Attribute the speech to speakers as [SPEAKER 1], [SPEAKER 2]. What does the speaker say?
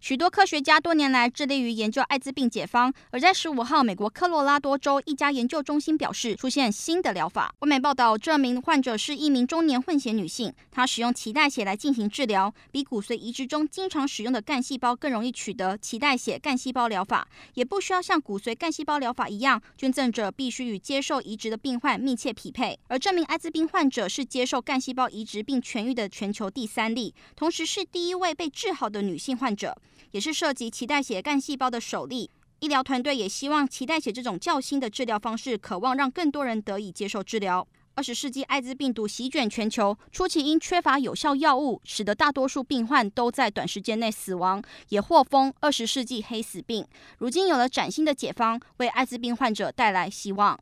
[SPEAKER 1] 许多科学家多年来致力于研究艾滋病解方，而在十五号，美国科罗拉多州一家研究中心表示，出现新的疗法。外媒报道，这名患者是一名中年混血女性，她使用脐带血来进行治疗，比骨髓移植中经常使用的干细胞更容易取得。脐带血干细胞疗法也不需要像骨髓干细胞疗法一样，捐赠者必须与接受移植的病患密切匹配。而这名艾滋病患者是接受干细胞移植并痊愈的全球第三例，同时是第一位被治好的女性患者。也是涉及脐带血干细胞的首例。医疗团队也希望脐带血这种较新的治疗方式，渴望让更多人得以接受治疗。二十世纪艾滋病毒席卷全球，初期因缺乏有效药物，使得大多数病患都在短时间内死亡，也获封二十世纪黑死病。如今有了崭新的解方，为艾滋病患者带来希望。